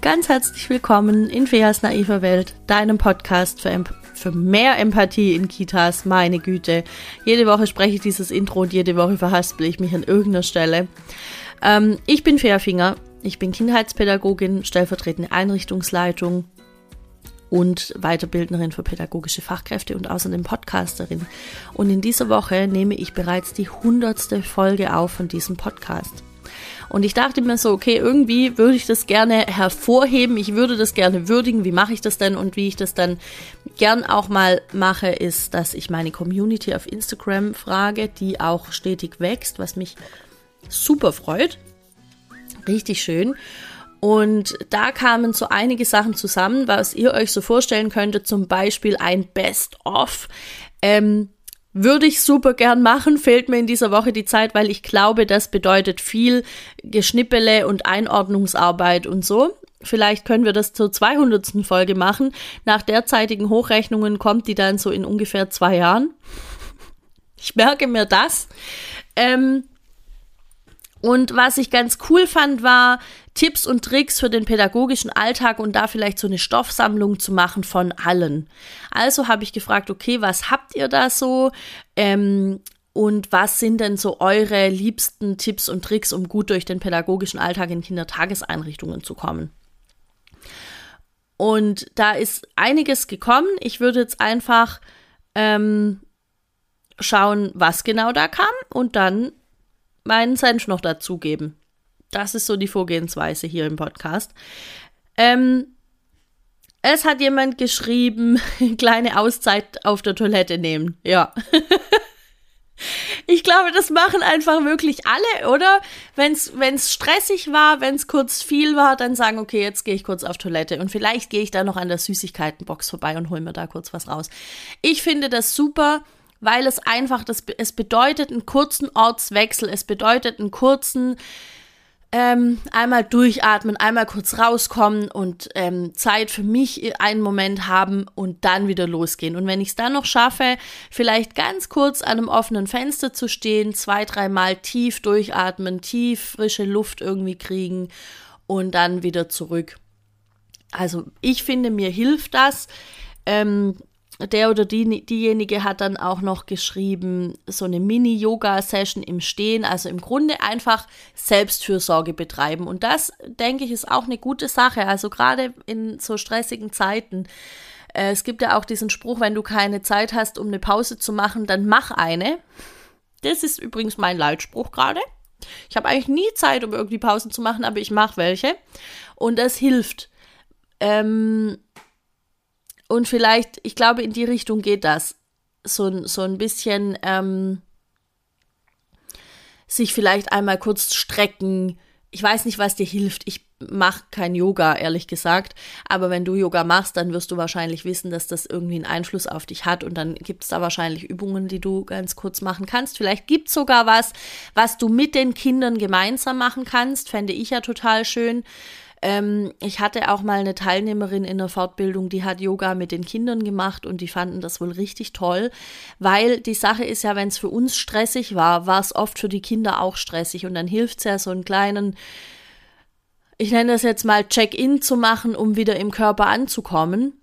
ganz herzlich willkommen in Feas naiver Welt, deinem Podcast für, für, mehr Empathie in Kitas. Meine Güte. Jede Woche spreche ich dieses Intro und jede Woche verhaspel ich mich an irgendeiner Stelle. Ähm, ich bin Fea Finger. Ich bin Kindheitspädagogin, stellvertretende Einrichtungsleitung und Weiterbildnerin für pädagogische Fachkräfte und außerdem Podcasterin. Und in dieser Woche nehme ich bereits die hundertste Folge auf von diesem Podcast. Und ich dachte mir so, okay, irgendwie würde ich das gerne hervorheben, ich würde das gerne würdigen. Wie mache ich das denn? Und wie ich das dann gern auch mal mache, ist, dass ich meine Community auf Instagram frage, die auch stetig wächst, was mich super freut. Richtig schön. Und da kamen so einige Sachen zusammen, was ihr euch so vorstellen könntet, zum Beispiel ein Best-of. Ähm, würde ich super gern machen, fehlt mir in dieser Woche die Zeit, weil ich glaube, das bedeutet viel Geschnippele und Einordnungsarbeit und so. Vielleicht können wir das zur 200. Folge machen. Nach derzeitigen Hochrechnungen kommt die dann so in ungefähr zwei Jahren. Ich merke mir das. Ähm, und was ich ganz cool fand, war Tipps und Tricks für den pädagogischen Alltag und da vielleicht so eine Stoffsammlung zu machen von allen. Also habe ich gefragt, okay, was habt ihr da so? Ähm, und was sind denn so eure liebsten Tipps und Tricks, um gut durch den pädagogischen Alltag in Kindertageseinrichtungen zu kommen? Und da ist einiges gekommen. Ich würde jetzt einfach ähm, schauen, was genau da kam und dann meinen Senf noch dazugeben. Das ist so die Vorgehensweise hier im Podcast. Ähm, es hat jemand geschrieben, kleine Auszeit auf der Toilette nehmen. Ja. ich glaube, das machen einfach wirklich alle, oder? Wenn es stressig war, wenn es kurz viel war, dann sagen, okay, jetzt gehe ich kurz auf Toilette und vielleicht gehe ich da noch an der Süßigkeitenbox vorbei und hole mir da kurz was raus. Ich finde das super weil es einfach, das, es bedeutet einen kurzen Ortswechsel, es bedeutet einen kurzen ähm, einmal durchatmen, einmal kurz rauskommen und ähm, Zeit für mich einen Moment haben und dann wieder losgehen. Und wenn ich es dann noch schaffe, vielleicht ganz kurz an einem offenen Fenster zu stehen, zwei, dreimal tief durchatmen, tief frische Luft irgendwie kriegen und dann wieder zurück. Also ich finde, mir hilft das. Ähm, der oder die, diejenige hat dann auch noch geschrieben, so eine Mini-Yoga-Session im Stehen, also im Grunde einfach Selbstfürsorge betreiben. Und das, denke ich, ist auch eine gute Sache. Also gerade in so stressigen Zeiten. Äh, es gibt ja auch diesen Spruch, wenn du keine Zeit hast, um eine Pause zu machen, dann mach eine. Das ist übrigens mein Leitspruch gerade. Ich habe eigentlich nie Zeit, um irgendwie Pausen zu machen, aber ich mache welche. Und das hilft. Ähm, und vielleicht, ich glaube, in die Richtung geht das. So, so ein bisschen ähm, sich vielleicht einmal kurz strecken. Ich weiß nicht, was dir hilft. Ich mache kein Yoga, ehrlich gesagt. Aber wenn du Yoga machst, dann wirst du wahrscheinlich wissen, dass das irgendwie einen Einfluss auf dich hat. Und dann gibt es da wahrscheinlich Übungen, die du ganz kurz machen kannst. Vielleicht gibt es sogar was, was du mit den Kindern gemeinsam machen kannst. Fände ich ja total schön. Ähm, ich hatte auch mal eine Teilnehmerin in der Fortbildung, die hat Yoga mit den Kindern gemacht und die fanden das wohl richtig toll, weil die Sache ist ja, wenn es für uns stressig war, war es oft für die Kinder auch stressig und dann hilft es ja so einen kleinen ich nenne das jetzt mal Check-in zu machen, um wieder im Körper anzukommen.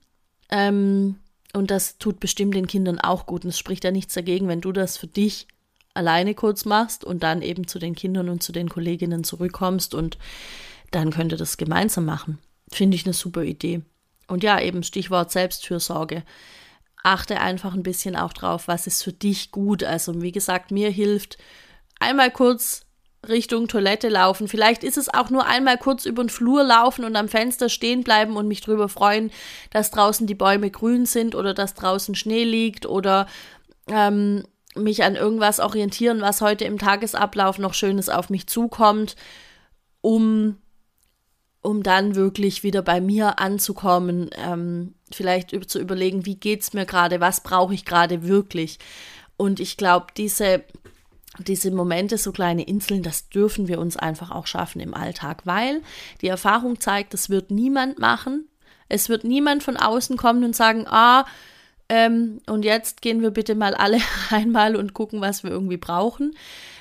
Ähm, und das tut bestimmt den Kindern auch gut. Und es spricht ja nichts dagegen, wenn du das für dich alleine kurz machst und dann eben zu den Kindern und zu den Kolleginnen zurückkommst und dann könnt ihr das gemeinsam machen. Finde ich eine super Idee. Und ja, eben Stichwort Selbstfürsorge. Achte einfach ein bisschen auch drauf, was ist für dich gut. Also, wie gesagt, mir hilft einmal kurz Richtung Toilette laufen. Vielleicht ist es auch nur einmal kurz über den Flur laufen und am Fenster stehen bleiben und mich drüber freuen, dass draußen die Bäume grün sind oder dass draußen Schnee liegt oder ähm, mich an irgendwas orientieren, was heute im Tagesablauf noch Schönes auf mich zukommt, um um dann wirklich wieder bei mir anzukommen, ähm, vielleicht zu überlegen, wie geht es mir gerade, was brauche ich gerade wirklich. Und ich glaube, diese, diese Momente, so kleine Inseln, das dürfen wir uns einfach auch schaffen im Alltag, weil die Erfahrung zeigt, das wird niemand machen. Es wird niemand von außen kommen und sagen, ah, ähm, und jetzt gehen wir bitte mal alle einmal und gucken, was wir irgendwie brauchen,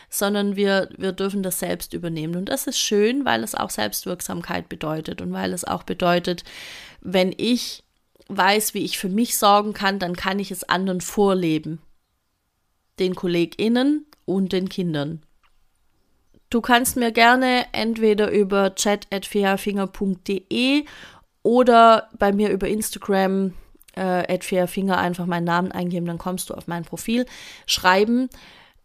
sondern wir, wir dürfen das selbst übernehmen. Und das ist schön, weil es auch Selbstwirksamkeit bedeutet und weil es auch bedeutet, wenn ich weiß, wie ich für mich sorgen kann, dann kann ich es anderen vorleben. Den KollegInnen und den Kindern. Du kannst mir gerne entweder über chat.fairfinger.de oder bei mir über Instagram äh, einfach meinen Namen eingeben, dann kommst du auf mein Profil, schreiben,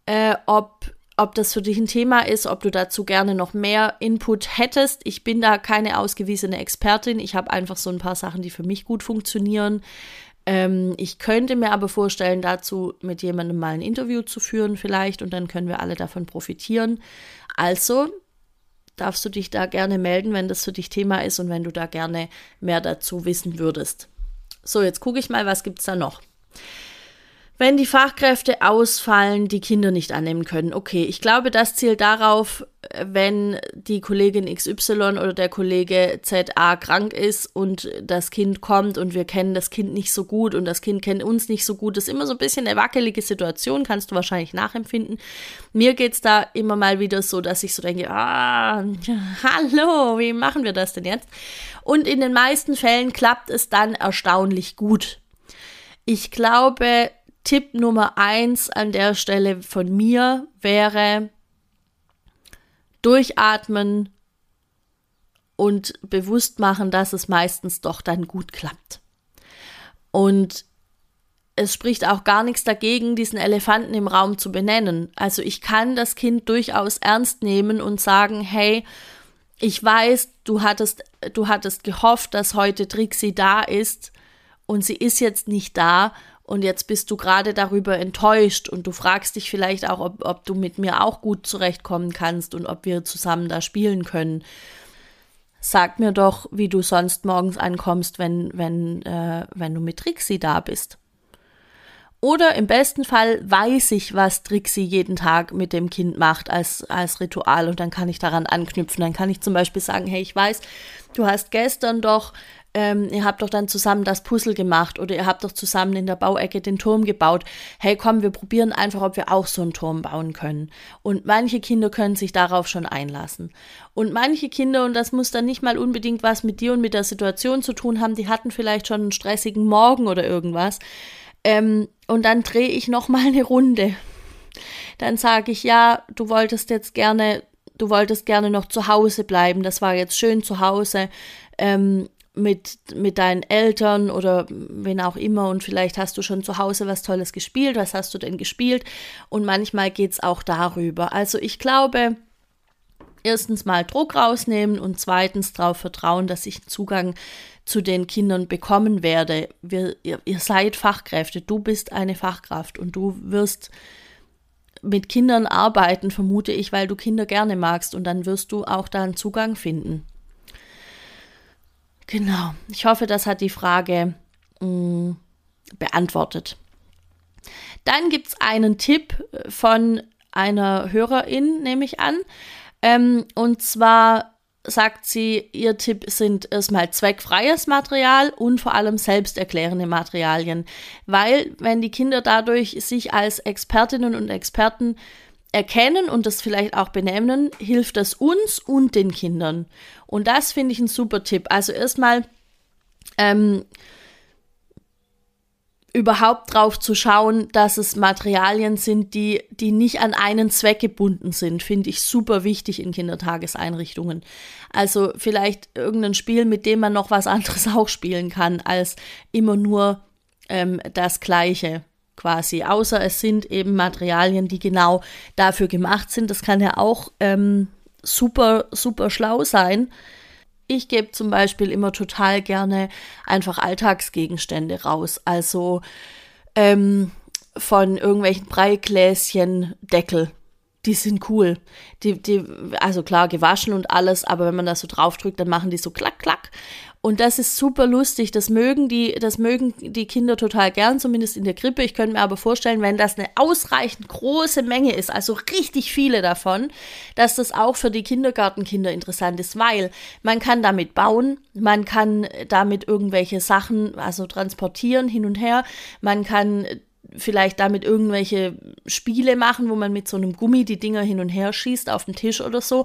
äh, ob, ob das für dich ein Thema ist, ob du dazu gerne noch mehr Input hättest. Ich bin da keine ausgewiesene Expertin. Ich habe einfach so ein paar Sachen, die für mich gut funktionieren. Ähm, ich könnte mir aber vorstellen, dazu mit jemandem mal ein Interview zu führen, vielleicht, und dann können wir alle davon profitieren. Also darfst du dich da gerne melden, wenn das für dich Thema ist und wenn du da gerne mehr dazu wissen würdest. So, jetzt gucke ich mal, was gibt es da noch. Wenn die Fachkräfte ausfallen, die Kinder nicht annehmen können. Okay, ich glaube, das zielt darauf, wenn die Kollegin XY oder der Kollege ZA krank ist und das Kind kommt und wir kennen das Kind nicht so gut und das Kind kennt uns nicht so gut. Das ist immer so ein bisschen eine wackelige Situation, kannst du wahrscheinlich nachempfinden. Mir geht es da immer mal wieder so, dass ich so denke, ah, hallo, wie machen wir das denn jetzt? Und in den meisten Fällen klappt es dann erstaunlich gut. Ich glaube, Tipp Nummer eins an der Stelle von mir wäre, durchatmen und bewusst machen, dass es meistens doch dann gut klappt. Und es spricht auch gar nichts dagegen, diesen Elefanten im Raum zu benennen. Also ich kann das Kind durchaus ernst nehmen und sagen, hey, ich weiß, du hattest, du hattest gehofft, dass heute Trixie da ist und sie ist jetzt nicht da und jetzt bist du gerade darüber enttäuscht und du fragst dich vielleicht auch, ob, ob du mit mir auch gut zurechtkommen kannst und ob wir zusammen da spielen können. Sag mir doch, wie du sonst morgens ankommst, wenn, wenn, äh, wenn du mit Trixie da bist. Oder im besten Fall weiß ich, was Trixie jeden Tag mit dem Kind macht als, als Ritual und dann kann ich daran anknüpfen. Dann kann ich zum Beispiel sagen, hey, ich weiß, du hast gestern doch ähm, ihr habt doch dann zusammen das Puzzle gemacht oder ihr habt doch zusammen in der Bauecke den Turm gebaut. Hey, komm, wir probieren einfach, ob wir auch so einen Turm bauen können. Und manche Kinder können sich darauf schon einlassen. Und manche Kinder, und das muss dann nicht mal unbedingt was mit dir und mit der Situation zu tun haben, die hatten vielleicht schon einen stressigen Morgen oder irgendwas. Ähm, und dann drehe ich noch mal eine Runde. Dann sage ich, ja, du wolltest jetzt gerne, du wolltest gerne noch zu Hause bleiben. Das war jetzt schön zu Hause. Ähm, mit, mit deinen Eltern oder wen auch immer und vielleicht hast du schon zu Hause was Tolles gespielt. Was hast du denn gespielt? Und manchmal geht es auch darüber. Also ich glaube, erstens mal Druck rausnehmen und zweitens darauf vertrauen, dass ich Zugang zu den Kindern bekommen werde. Wir, ihr, ihr seid Fachkräfte, du bist eine Fachkraft und du wirst mit Kindern arbeiten, vermute ich, weil du Kinder gerne magst und dann wirst du auch da einen Zugang finden. Genau. Ich hoffe, das hat die Frage mh, mm, beantwortet. Dann gibt es einen Tipp von einer Hörerin, nehme ich an. Ähm, und zwar sagt sie, ihr Tipp sind erstmal zweckfreies Material und vor allem selbsterklärende Materialien. Weil, wenn die Kinder dadurch sich als Expertinnen und Experten erkennen und das vielleicht auch benennen, hilft das uns und den Kindern. Und das finde ich ein super Tipp. Also erstmal ähm, überhaupt drauf zu schauen, dass es Materialien sind, die, die nicht an einen Zweck gebunden sind, finde ich super wichtig in Kindertageseinrichtungen. Also vielleicht irgendein Spiel, mit dem man noch was anderes auch spielen kann, als immer nur ähm, das Gleiche quasi, außer es sind eben Materialien, die genau dafür gemacht sind. Das kann ja auch ähm, super, super schlau sein. Ich gebe zum Beispiel immer total gerne einfach Alltagsgegenstände raus. Also ähm, von irgendwelchen Breigläschen Deckel. Die sind cool. Die, die, also klar, gewaschen und alles, aber wenn man da so drauf drückt, dann machen die so klack, klack. Und das ist super lustig. Das mögen die, das mögen die Kinder total gern, zumindest in der Krippe. Ich könnte mir aber vorstellen, wenn das eine ausreichend große Menge ist, also richtig viele davon, dass das auch für die Kindergartenkinder interessant ist, weil man kann damit bauen, man kann damit irgendwelche Sachen, also transportieren hin und her, man kann vielleicht damit irgendwelche Spiele machen, wo man mit so einem Gummi die Dinger hin und her schießt auf den Tisch oder so.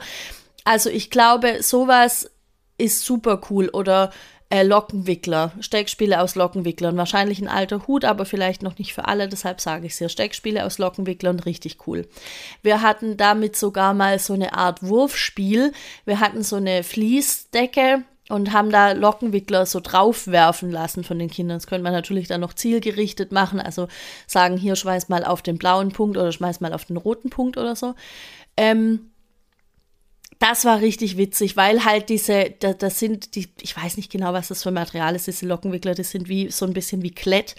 Also ich glaube, sowas ist super cool. Oder äh, Lockenwickler, Steckspiele aus Lockenwicklern. Wahrscheinlich ein alter Hut, aber vielleicht noch nicht für alle, deshalb sage ich es hier. Steckspiele aus Lockenwicklern, richtig cool. Wir hatten damit sogar mal so eine Art Wurfspiel. Wir hatten so eine Fließdecke und haben da Lockenwickler so draufwerfen lassen von den Kindern. Das könnte man natürlich dann noch zielgerichtet machen, also sagen, hier schmeiß mal auf den blauen Punkt oder schmeiß mal auf den roten Punkt oder so. Ähm, das war richtig witzig, weil halt diese, das, das sind die, ich weiß nicht genau, was das für Material ist, diese Lockenwickler, das sind wie so ein bisschen wie Klett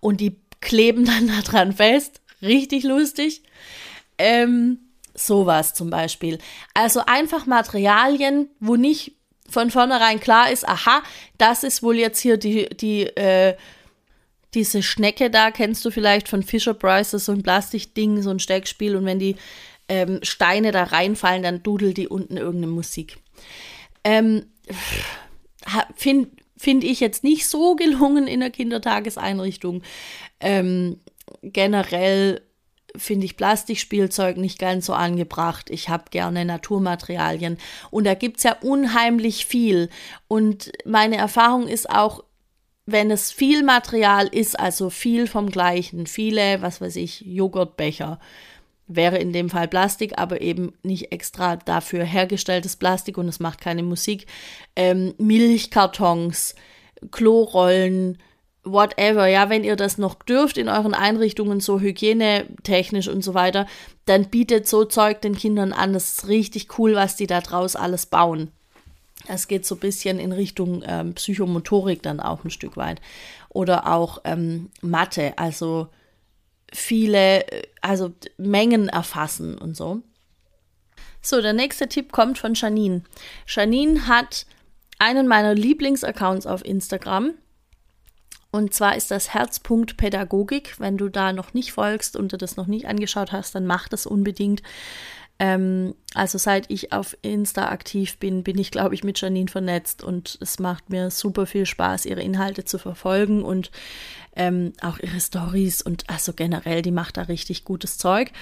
und die kleben dann da dran fest. Richtig lustig. Ähm, sowas zum Beispiel. Also einfach Materialien, wo nicht von vornherein klar ist, aha, das ist wohl jetzt hier die, die, äh, diese Schnecke da, kennst du vielleicht von Fisher Price, so ein Plastikding, so ein Steckspiel und wenn die ähm, Steine da reinfallen, dann dudelt die unten irgendeine Musik. Ähm, Finde find ich jetzt nicht so gelungen in der Kindertageseinrichtung. Ähm, generell finde ich Plastikspielzeug nicht ganz so angebracht. Ich habe gerne Naturmaterialien. Und da gibt es ja unheimlich viel. Und meine Erfahrung ist auch, wenn es viel Material ist, also viel vom gleichen, viele, was weiß ich, Joghurtbecher, wäre in dem Fall Plastik, aber eben nicht extra dafür hergestelltes Plastik und es macht keine Musik. Ähm, Milchkartons, Klorollen, whatever, ja, wenn ihr das noch dürft in euren Einrichtungen, so hygienetechnisch und so weiter, dann bietet so Zeug den Kindern an. Das ist richtig cool, was die da draus alles bauen. Es geht so ein bisschen in Richtung ähm, Psychomotorik dann auch ein Stück weit. Oder auch ähm, Mathe, also viele, also Mengen erfassen und so. So, der nächste Tipp kommt von Janine. Janine hat einen meiner Lieblingsaccounts auf Instagram. Und zwar ist das Herzpunkt Pädagogik. Wenn du da noch nicht folgst und du das noch nicht angeschaut hast, dann mach das unbedingt. Ähm, also seit ich auf Insta aktiv bin, bin ich, glaube ich, mit Janine vernetzt und es macht mir super viel Spaß, ihre Inhalte zu verfolgen und ähm, auch ihre Stories und also generell, die macht da richtig gutes Zeug.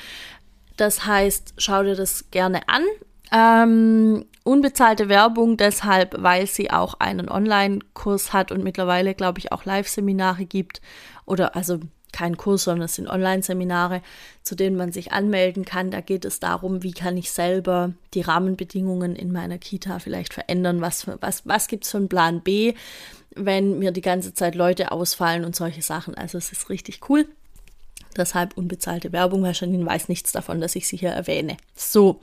Das heißt, schau dir das gerne an. Ähm, unbezahlte Werbung deshalb, weil sie auch einen Online-Kurs hat und mittlerweile, glaube ich, auch Live-Seminare gibt. Oder also kein Kurs, sondern es sind Online-Seminare, zu denen man sich anmelden kann. Da geht es darum, wie kann ich selber die Rahmenbedingungen in meiner Kita vielleicht verändern, was, was, was gibt es für einen Plan B, wenn mir die ganze Zeit Leute ausfallen und solche Sachen. Also es ist richtig cool. Deshalb unbezahlte Werbung, weil Janine weiß nichts davon, dass ich sie hier erwähne. So.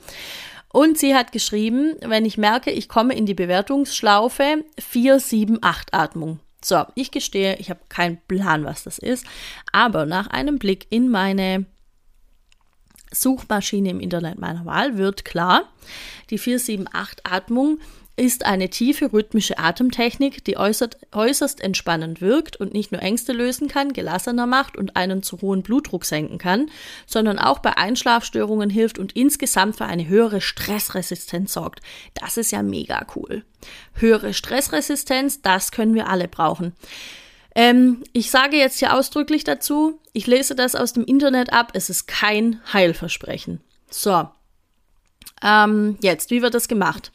Und sie hat geschrieben, wenn ich merke, ich komme in die Bewertungsschlaufe, 4, 7, 8 Atmung. So, ich gestehe, ich habe keinen Plan, was das ist, aber nach einem Blick in meine Suchmaschine im Internet meiner Wahl wird klar, die 478 Atmung ist eine tiefe rhythmische Atemtechnik, die äußert, äußerst entspannend wirkt und nicht nur Ängste lösen kann, gelassener macht und einen zu hohen Blutdruck senken kann, sondern auch bei Einschlafstörungen hilft und insgesamt für eine höhere Stressresistenz sorgt. Das ist ja mega cool. Höhere Stressresistenz, das können wir alle brauchen. Ähm, ich sage jetzt hier ausdrücklich dazu, ich lese das aus dem Internet ab, es ist kein Heilversprechen. So, ähm, jetzt, wie wird das gemacht?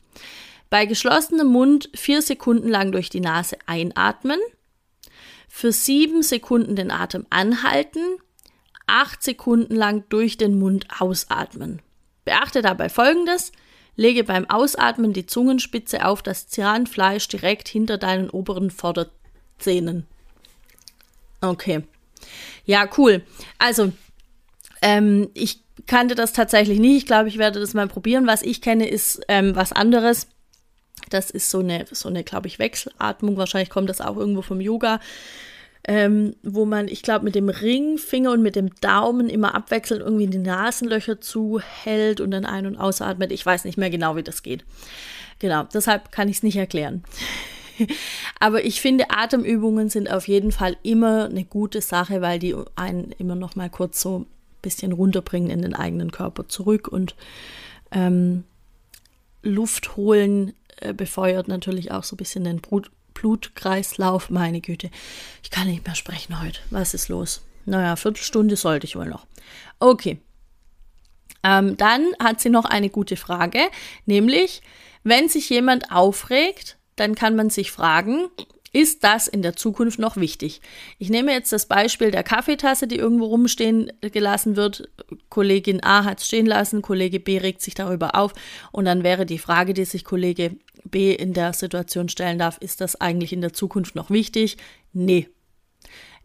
Bei geschlossenem Mund vier Sekunden lang durch die Nase einatmen, für sieben Sekunden den Atem anhalten, acht Sekunden lang durch den Mund ausatmen. Beachte dabei folgendes: Lege beim Ausatmen die Zungenspitze auf das Zahnfleisch direkt hinter deinen oberen Vorderzähnen. Okay. Ja, cool. Also, ähm, ich kannte das tatsächlich nicht. Ich glaube, ich werde das mal probieren. Was ich kenne, ist ähm, was anderes. Das ist so eine, so eine, glaube ich, Wechselatmung. Wahrscheinlich kommt das auch irgendwo vom Yoga. Ähm, wo man, ich glaube, mit dem Ringfinger und mit dem Daumen immer abwechselnd irgendwie die Nasenlöcher zuhält und dann ein- und ausatmet. Ich weiß nicht mehr genau, wie das geht. Genau, deshalb kann ich es nicht erklären. Aber ich finde, Atemübungen sind auf jeden Fall immer eine gute Sache, weil die einen immer noch mal kurz so ein bisschen runterbringen in den eigenen Körper zurück und ähm, Luft holen befeuert natürlich auch so ein bisschen den Blut Blutkreislauf. Meine Güte, ich kann nicht mehr sprechen heute. Was ist los? Naja, Viertelstunde sollte ich wohl noch. Okay. Ähm, dann hat sie noch eine gute Frage, nämlich, wenn sich jemand aufregt, dann kann man sich fragen, ist das in der Zukunft noch wichtig? Ich nehme jetzt das Beispiel der Kaffeetasse, die irgendwo rumstehen gelassen wird. Kollegin A hat es stehen lassen, Kollege B regt sich darüber auf. Und dann wäre die Frage, die sich Kollege B in der Situation stellen darf, ist das eigentlich in der Zukunft noch wichtig? Nee.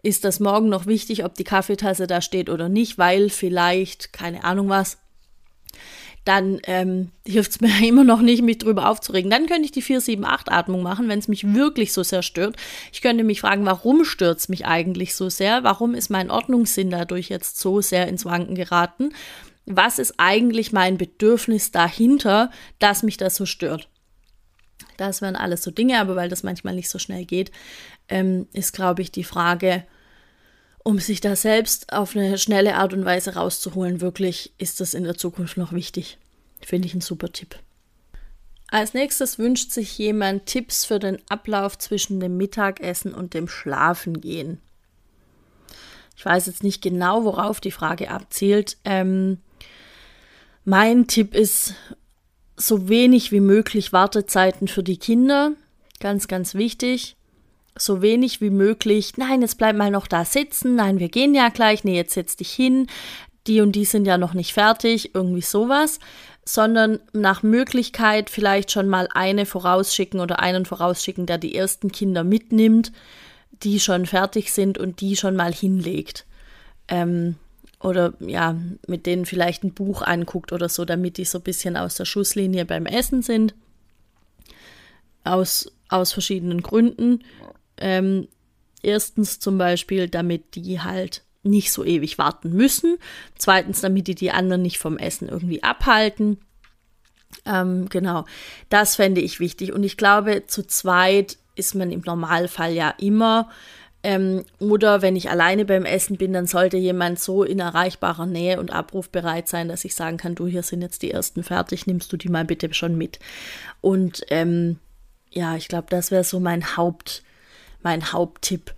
Ist das morgen noch wichtig, ob die Kaffeetasse da steht oder nicht, weil vielleicht, keine Ahnung was, dann ähm, hilft es mir immer noch nicht, mich drüber aufzuregen. Dann könnte ich die 4-7-8-Atmung machen, wenn es mich wirklich so sehr stört. Ich könnte mich fragen, warum stört es mich eigentlich so sehr? Warum ist mein Ordnungssinn dadurch jetzt so sehr ins Wanken geraten? Was ist eigentlich mein Bedürfnis dahinter, dass mich das so stört? Das wären alles so Dinge, aber weil das manchmal nicht so schnell geht, ähm, ist, glaube ich, die Frage, um sich da selbst auf eine schnelle Art und Weise rauszuholen, wirklich ist das in der Zukunft noch wichtig. Finde ich ein super Tipp. Als nächstes wünscht sich jemand Tipps für den Ablauf zwischen dem Mittagessen und dem Schlafengehen. Ich weiß jetzt nicht genau, worauf die Frage abzielt. Ähm, mein Tipp ist, so wenig wie möglich Wartezeiten für die Kinder. Ganz, ganz wichtig so wenig wie möglich, nein, jetzt bleib mal noch da sitzen, nein, wir gehen ja gleich, nee, jetzt setz dich hin, die und die sind ja noch nicht fertig, irgendwie sowas, sondern nach Möglichkeit vielleicht schon mal eine vorausschicken oder einen vorausschicken, der die ersten Kinder mitnimmt, die schon fertig sind und die schon mal hinlegt. Ähm, oder ja, mit denen vielleicht ein Buch anguckt oder so, damit die so ein bisschen aus der Schusslinie beim Essen sind. Aus, aus verschiedenen Gründen. Ähm, erstens zum Beispiel, damit die halt nicht so ewig warten müssen. Zweitens, damit die die anderen nicht vom Essen irgendwie abhalten. Ähm, genau, das fände ich wichtig. Und ich glaube, zu zweit ist man im Normalfall ja immer. Ähm, oder wenn ich alleine beim Essen bin, dann sollte jemand so in erreichbarer Nähe und abrufbereit sein, dass ich sagen kann, du, hier sind jetzt die ersten fertig, nimmst du die mal bitte schon mit. Und ähm, ja, ich glaube, das wäre so mein Haupt, mein Haupttipp.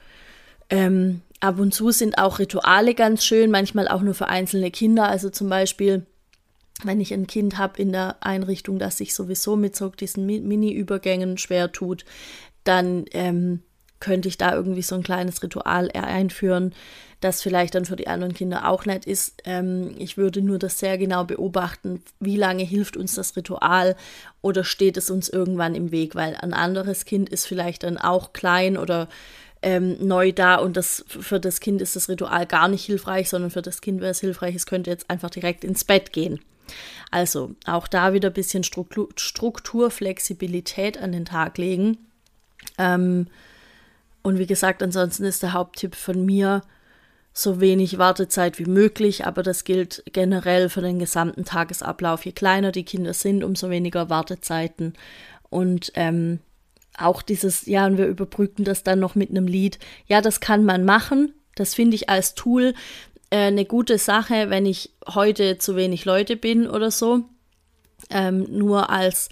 Ähm, ab und zu sind auch Rituale ganz schön, manchmal auch nur für einzelne Kinder. Also zum Beispiel, wenn ich ein Kind habe in der Einrichtung, das sich sowieso mit so diesen Mini-Übergängen schwer tut, dann ähm, könnte ich da irgendwie so ein kleines Ritual einführen, das vielleicht dann für die anderen Kinder auch nett ist. Ähm, ich würde nur das sehr genau beobachten, wie lange hilft uns das Ritual oder steht es uns irgendwann im Weg, weil ein anderes Kind ist vielleicht dann auch klein oder ähm, neu da und das für das Kind ist das Ritual gar nicht hilfreich, sondern für das Kind wäre es hilfreich, es könnte jetzt einfach direkt ins Bett gehen. Also auch da wieder ein bisschen Struktur, Struktur an den Tag legen. Ähm, und wie gesagt, ansonsten ist der Haupttipp von mir, so wenig Wartezeit wie möglich, aber das gilt generell für den gesamten Tagesablauf. Je kleiner die Kinder sind, umso weniger Wartezeiten. Und ähm, auch dieses, ja, und wir überbrücken das dann noch mit einem Lied. Ja, das kann man machen. Das finde ich als Tool äh, eine gute Sache, wenn ich heute zu wenig Leute bin oder so. Ähm, nur als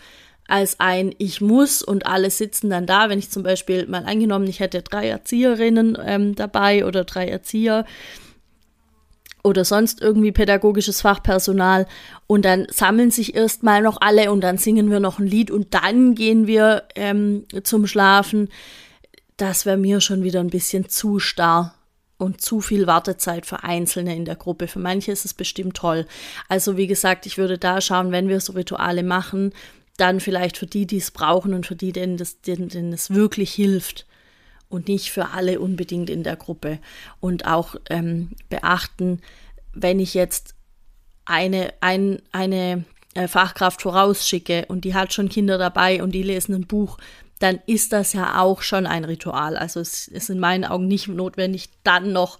als ein Ich muss und alle sitzen dann da. Wenn ich zum Beispiel mal angenommen, ich hätte drei Erzieherinnen ähm, dabei oder drei Erzieher oder sonst irgendwie pädagogisches Fachpersonal und dann sammeln sich erstmal noch alle und dann singen wir noch ein Lied und dann gehen wir ähm, zum Schlafen. Das wäre mir schon wieder ein bisschen zu starr und zu viel Wartezeit für Einzelne in der Gruppe. Für manche ist es bestimmt toll. Also wie gesagt, ich würde da schauen, wenn wir so Rituale machen, dann vielleicht für die, die es brauchen und für die, denen, das, denen, denen es wirklich hilft und nicht für alle unbedingt in der Gruppe. Und auch ähm, beachten, wenn ich jetzt eine, ein, eine äh, Fachkraft vorausschicke und die hat schon Kinder dabei und die lesen ein Buch, dann ist das ja auch schon ein Ritual. Also es ist in meinen Augen nicht notwendig, dann noch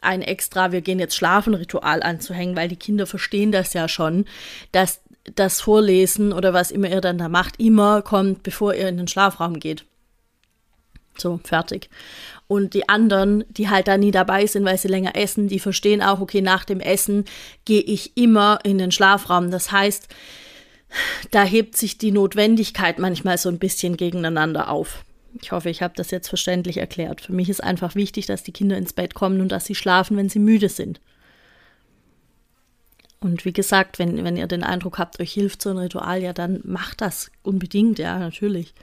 ein extra, wir gehen jetzt schlafen Ritual anzuhängen, weil die Kinder verstehen das ja schon, dass das Vorlesen oder was immer ihr dann da macht, immer kommt, bevor ihr in den Schlafraum geht. So, fertig. Und die anderen, die halt da nie dabei sind, weil sie länger essen, die verstehen auch, okay, nach dem Essen gehe ich immer in den Schlafraum. Das heißt, da hebt sich die Notwendigkeit manchmal so ein bisschen gegeneinander auf. Ich hoffe, ich habe das jetzt verständlich erklärt. Für mich ist einfach wichtig, dass die Kinder ins Bett kommen und dass sie schlafen, wenn sie müde sind. Und wie gesagt, wenn, wenn ihr den Eindruck habt, euch hilft so ein Ritual, ja, dann macht das unbedingt, ja, natürlich.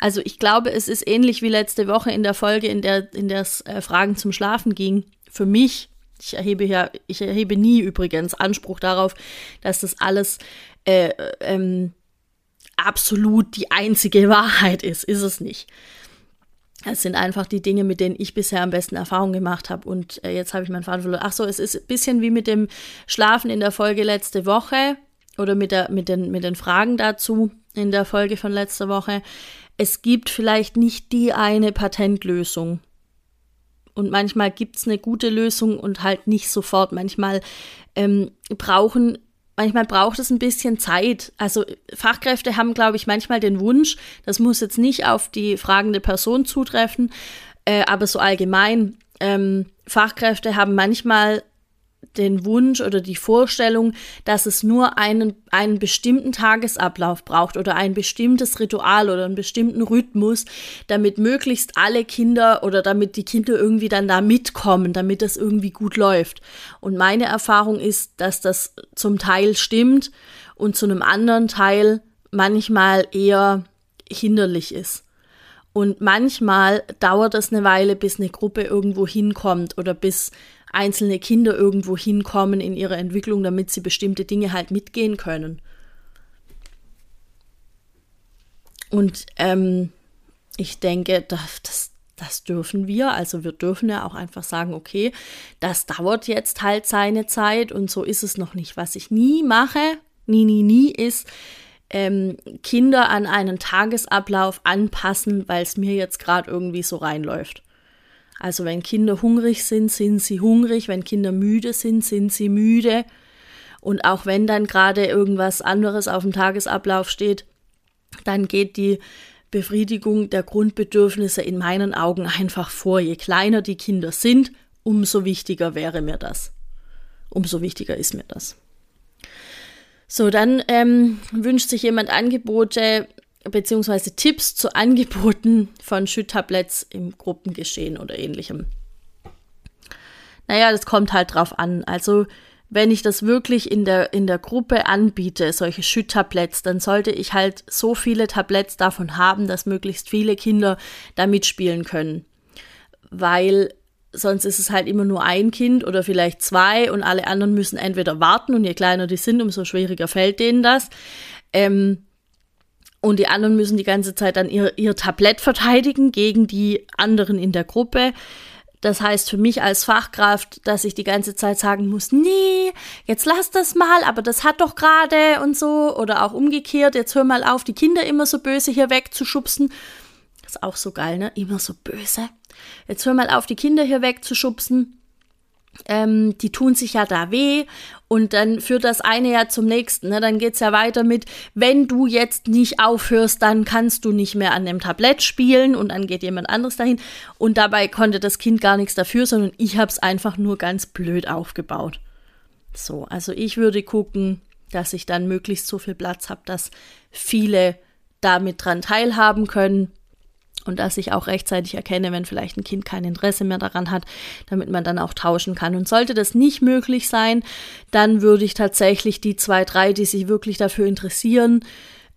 Also ich glaube, es ist ähnlich wie letzte Woche in der Folge, in der, in der es äh, Fragen zum Schlafen ging. Für mich, ich erhebe ja, ich erhebe nie übrigens Anspruch darauf, dass das alles äh, ähm, absolut die einzige Wahrheit ist. Ist es nicht. Es sind einfach die Dinge, mit denen ich bisher am besten Erfahrung gemacht habe. Und äh, jetzt habe ich meinen Faden verloren. Ach so, es ist ein bisschen wie mit dem Schlafen in der Folge letzte Woche oder mit, der, mit, den, mit den Fragen dazu in der Folge von letzter Woche. Es gibt vielleicht nicht die eine Patentlösung. Und manchmal gibt es eine gute Lösung und halt nicht sofort. Manchmal ähm, brauchen manchmal braucht es ein bisschen Zeit. Also Fachkräfte haben, glaube ich, manchmal den Wunsch, das muss jetzt nicht auf die fragende Person zutreffen, äh, aber so allgemein, ähm, Fachkräfte haben manchmal den Wunsch oder die Vorstellung, dass es nur einen, einen bestimmten Tagesablauf braucht oder ein bestimmtes Ritual oder einen bestimmten Rhythmus, damit möglichst alle Kinder oder damit die Kinder irgendwie dann da mitkommen, damit das irgendwie gut läuft. Und meine Erfahrung ist, dass das zum Teil stimmt und zu einem anderen Teil manchmal eher hinderlich ist. Und manchmal dauert es eine Weile, bis eine Gruppe irgendwo hinkommt oder bis einzelne Kinder irgendwo hinkommen in ihrer Entwicklung, damit sie bestimmte Dinge halt mitgehen können. Und ähm, ich denke, das, das, dürfen wir. Also wir dürfen ja auch einfach sagen, okay, das dauert jetzt halt seine Zeit und so ist es noch nicht. Was ich nie mache, nie, nie, nie, ist ähm, Kinder an einen Tagesablauf anpassen, weil es mir jetzt gerade irgendwie so reinläuft. Also wenn Kinder hungrig sind, sind sie hungrig, wenn Kinder müde sind, sind sie müde. Und auch wenn dann gerade irgendwas anderes auf dem Tagesablauf steht, dann geht die Befriedigung der Grundbedürfnisse in meinen Augen einfach vor. Je kleiner die Kinder sind, umso wichtiger wäre mir das. Umso wichtiger ist mir das. So, dann ähm, wünscht sich jemand Angebote beziehungsweise Tipps zu Angeboten von Schütttabletts im Gruppengeschehen oder ähnlichem. Naja, das kommt halt drauf an. Also, wenn ich das wirklich in der, in der Gruppe anbiete, solche Schütttabletts, dann sollte ich halt so viele Tabletts davon haben, dass möglichst viele Kinder da mitspielen können. Weil sonst ist es halt immer nur ein Kind oder vielleicht zwei und alle anderen müssen entweder warten und je kleiner die sind, umso schwieriger fällt denen das. Ähm, und die anderen müssen die ganze Zeit dann ihr, ihr Tablett verteidigen gegen die anderen in der Gruppe. Das heißt für mich als Fachkraft, dass ich die ganze Zeit sagen muss, nee, jetzt lass das mal, aber das hat doch gerade und so. Oder auch umgekehrt, jetzt hör mal auf, die Kinder immer so böse hier wegzuschubsen. Ist auch so geil, ne? Immer so böse. Jetzt hör mal auf, die Kinder hier wegzuschubsen ähm, die tun sich ja da weh und dann führt das eine ja zum nächsten. Ne? Dann es ja weiter mit, wenn du jetzt nicht aufhörst, dann kannst du nicht mehr an dem Tablett spielen und dann geht jemand anderes dahin. Und dabei konnte das Kind gar nichts dafür, sondern ich habe es einfach nur ganz blöd aufgebaut. So, also ich würde gucken, dass ich dann möglichst so viel Platz habe, dass viele damit dran teilhaben können und dass ich auch rechtzeitig erkenne, wenn vielleicht ein Kind kein Interesse mehr daran hat, damit man dann auch tauschen kann. Und sollte das nicht möglich sein, dann würde ich tatsächlich die zwei, drei, die sich wirklich dafür interessieren,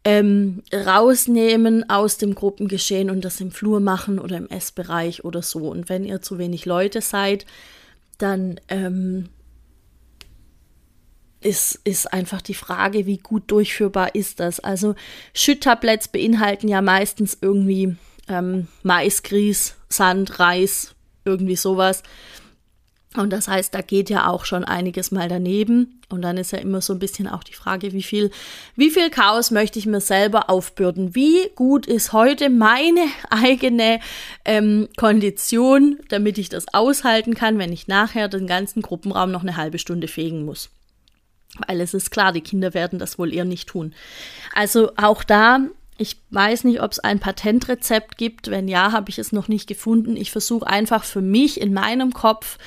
ähm, rausnehmen aus dem Gruppengeschehen und das im Flur machen oder im Essbereich oder so. Und wenn ihr zu wenig Leute seid, dann ähm, ist, ist einfach die Frage, wie gut durchführbar ist das. Also Schütttabletts beinhalten ja meistens irgendwie ähm, Maisgrieß, Sand, Reis, irgendwie sowas. Und das heißt, da geht ja auch schon einiges mal daneben. Und dann ist ja immer so ein bisschen auch die Frage, wie viel, wie viel Chaos möchte ich mir selber aufbürden? Wie gut ist heute meine eigene ähm, Kondition, damit ich das aushalten kann, wenn ich nachher den ganzen Gruppenraum noch eine halbe Stunde fegen muss? Weil es ist klar, die Kinder werden das wohl eher nicht tun. Also auch da ich weiß nicht, ob es ein Patentrezept gibt. Wenn ja, habe ich es noch nicht gefunden. Ich versuche einfach für mich in meinem Kopf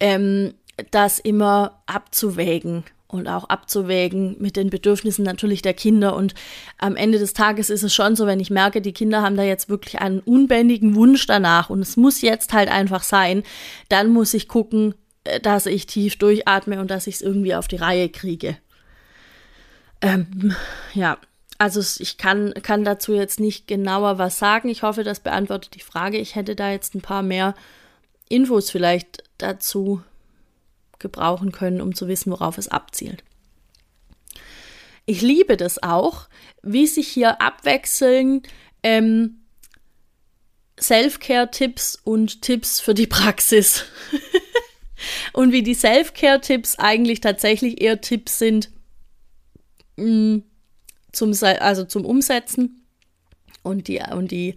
ähm, das immer abzuwägen und auch abzuwägen mit den Bedürfnissen natürlich der Kinder. Und am Ende des Tages ist es schon so, wenn ich merke, die Kinder haben da jetzt wirklich einen unbändigen Wunsch danach und es muss jetzt halt einfach sein, dann muss ich gucken, äh, dass ich tief durchatme und dass ich es irgendwie auf die Reihe kriege. Ähm, ja, also ich kann, kann dazu jetzt nicht genauer was sagen. Ich hoffe, das beantwortet die Frage. Ich hätte da jetzt ein paar mehr Infos vielleicht dazu gebrauchen können, um zu wissen, worauf es abzielt. Ich liebe das auch, wie sich hier abwechseln ähm, Self-Care-Tipps und Tipps für die Praxis. und wie die Self-Care-Tipps eigentlich tatsächlich eher Tipps sind mh, mm, zum, also zum Umsetzen und die, und die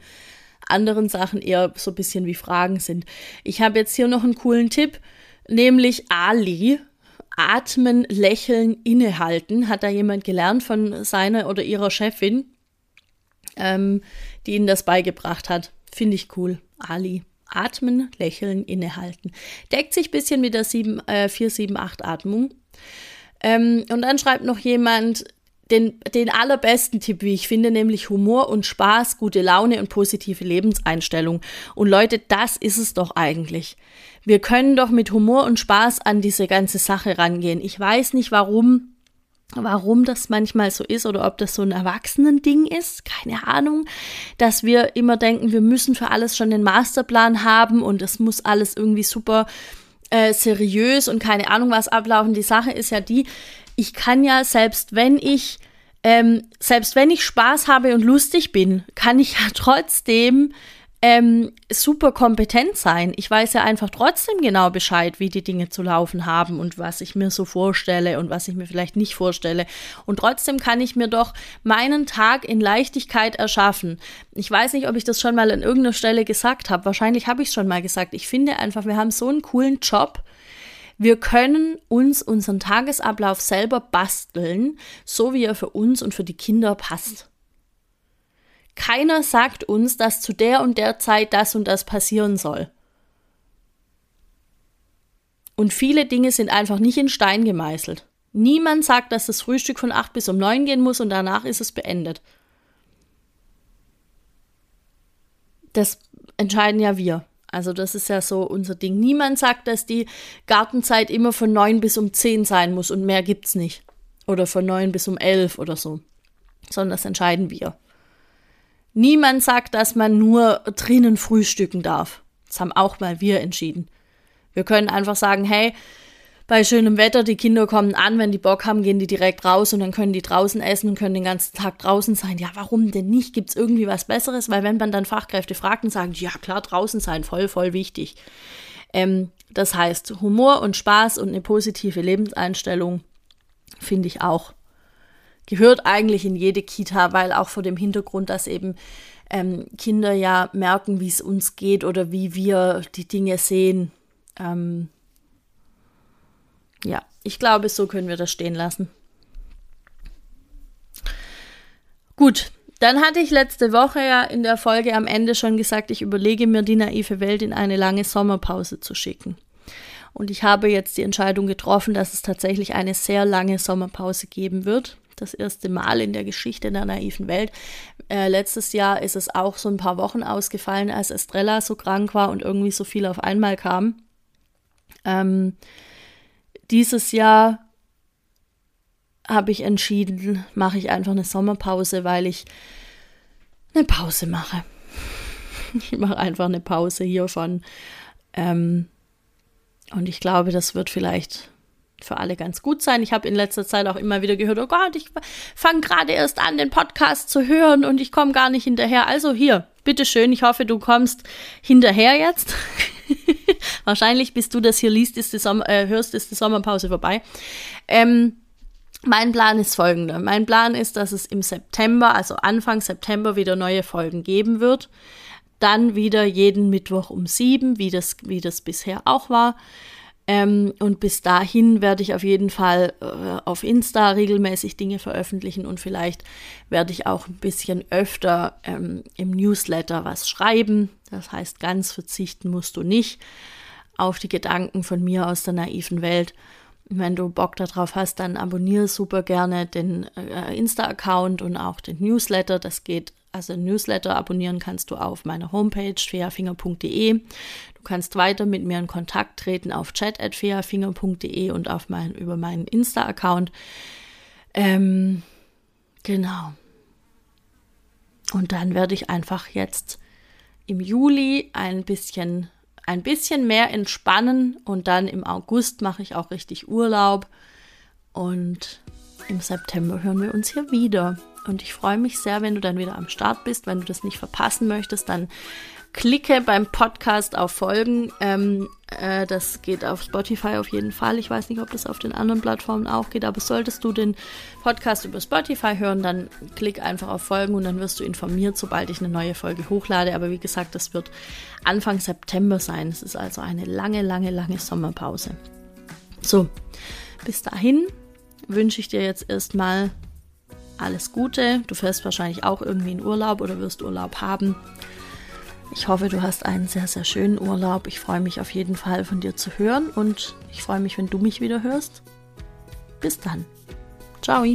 anderen Sachen eher so ein bisschen wie Fragen sind. Ich habe jetzt hier noch einen coolen Tipp nämlich Ali. Atmen, lächeln, innehalten, hat da jemand gelernt von seiner oder ihrer Chefin, ähm, die ihnen das beigebracht hat. Finde ich cool. Ali. Atmen, lächeln, innehalten. Deckt sich ein bisschen mit der 7, äh, 478-Atmung. Ähm, und dann schreibt noch jemand, den, den allerbesten Tipp, wie ich finde, nämlich Humor und Spaß, gute Laune und positive Lebenseinstellung. Und Leute, das ist es doch eigentlich. Wir können doch mit Humor und Spaß an diese ganze Sache rangehen. Ich weiß nicht, warum warum das manchmal so ist oder ob das so ein Erwachsenending ist, keine Ahnung, dass wir immer denken, wir müssen für alles schon den Masterplan haben und es muss alles irgendwie super äh, seriös und keine Ahnung was ablaufen. Die Sache ist ja die, ich kann ja selbst wenn ich ähm, selbst wenn ich Spaß habe und lustig bin, kann ich ja trotzdem ähm, super kompetent sein. Ich weiß ja einfach trotzdem genau Bescheid, wie die Dinge zu laufen haben und was ich mir so vorstelle und was ich mir vielleicht nicht vorstelle. Und trotzdem kann ich mir doch meinen Tag in Leichtigkeit erschaffen. Ich weiß nicht, ob ich das schon mal an irgendeiner Stelle gesagt habe. Wahrscheinlich habe ich es schon mal gesagt. Ich finde einfach, wir haben so einen coolen Job wir können uns unseren Tagesablauf selber basteln, so wie er für uns und für die Kinder passt. Keiner sagt uns, dass zu der und der Zeit das und das passieren soll. Und viele Dinge sind einfach nicht in Stein gemeißelt. Niemand sagt, dass das Frühstück von 8 bis um 9 gehen muss und danach ist es beendet. Das entscheiden ja wir. Also das ist ja so unser Ding. Niemand sagt, dass die Gartenzeit immer von neun bis um zehn sein muss und mehr gibt's nicht. Oder von neun bis um elf oder so. Sondern das entscheiden wir. Niemand sagt, dass man nur drinnen frühstücken darf. Das haben auch mal wir entschieden. Wir können einfach sagen, hey, bei schönem Wetter, die Kinder kommen an, wenn die Bock haben, gehen die direkt raus und dann können die draußen essen und können den ganzen Tag draußen sein. Ja, warum denn nicht? Gibt es irgendwie was Besseres? Weil wenn man dann Fachkräfte fragt und sagen, ja klar, draußen sein, voll, voll wichtig. Ähm, das heißt, Humor und Spaß und eine positive Lebenseinstellung finde ich auch. Gehört eigentlich in jede Kita, weil auch vor dem Hintergrund, dass eben ähm, Kinder ja merken, wie es uns geht oder wie wir die Dinge sehen. Ähm, ja, ich glaube, so können wir das stehen lassen. Gut, dann hatte ich letzte Woche ja in der Folge am Ende schon gesagt, ich überlege mir die naive Welt in eine lange Sommerpause zu schicken. Und ich habe jetzt die Entscheidung getroffen, dass es tatsächlich eine sehr lange Sommerpause geben wird. Das erste Mal in der Geschichte der naiven Welt. Äh, letztes Jahr ist es auch so ein paar Wochen ausgefallen, als Estrella so krank war und irgendwie so viel auf einmal kam. Ähm, dieses Jahr habe ich entschieden, mache ich einfach eine Sommerpause, weil ich eine Pause mache. Ich mache einfach eine Pause hiervon. Ähm, und ich glaube, das wird vielleicht für alle ganz gut sein. Ich habe in letzter Zeit auch immer wieder gehört, oh Gott, ich fange gerade erst an, den Podcast zu hören und ich komme gar nicht hinterher. Also hier, bitteschön, ich hoffe, du kommst hinterher jetzt. Wahrscheinlich, bis du das hier liest, ist die Sommer, äh, hörst, ist die Sommerpause vorbei. Ähm, mein Plan ist folgender. Mein Plan ist, dass es im September, also Anfang September, wieder neue Folgen geben wird. Dann wieder jeden Mittwoch um sieben, wie das, wie das bisher auch war. Ähm, und bis dahin werde ich auf jeden Fall äh, auf Insta regelmäßig Dinge veröffentlichen und vielleicht werde ich auch ein bisschen öfter ähm, im Newsletter was schreiben. Das heißt, ganz verzichten musst du nicht auf die Gedanken von mir aus der naiven Welt. Wenn du Bock darauf hast, dann abonniere super gerne den äh, Insta-Account und auch den Newsletter. Das geht, also Newsletter abonnieren kannst du auf meiner Homepage feafinger.de. Du kannst weiter mit mir in Kontakt treten auf chat.feafinger.de und auf mein, über meinen Insta-Account. Ähm, genau. Und dann werde ich einfach jetzt im Juli ein bisschen ein bisschen mehr entspannen und dann im August mache ich auch richtig Urlaub und im September hören wir uns hier wieder. Und ich freue mich sehr, wenn du dann wieder am Start bist. Wenn du das nicht verpassen möchtest, dann klicke beim Podcast auf Folgen. Ähm, äh, das geht auf Spotify auf jeden Fall. Ich weiß nicht, ob das auf den anderen Plattformen auch geht, aber solltest du den Podcast über Spotify hören, dann klick einfach auf Folgen und dann wirst du informiert, sobald ich eine neue Folge hochlade. Aber wie gesagt, das wird Anfang September sein. Es ist also eine lange, lange, lange Sommerpause. So, bis dahin wünsche ich dir jetzt erstmal alles Gute. Du fährst wahrscheinlich auch irgendwie in Urlaub oder wirst Urlaub haben. Ich hoffe, du hast einen sehr, sehr schönen Urlaub. Ich freue mich auf jeden Fall von dir zu hören und ich freue mich, wenn du mich wieder hörst. Bis dann. Ciao.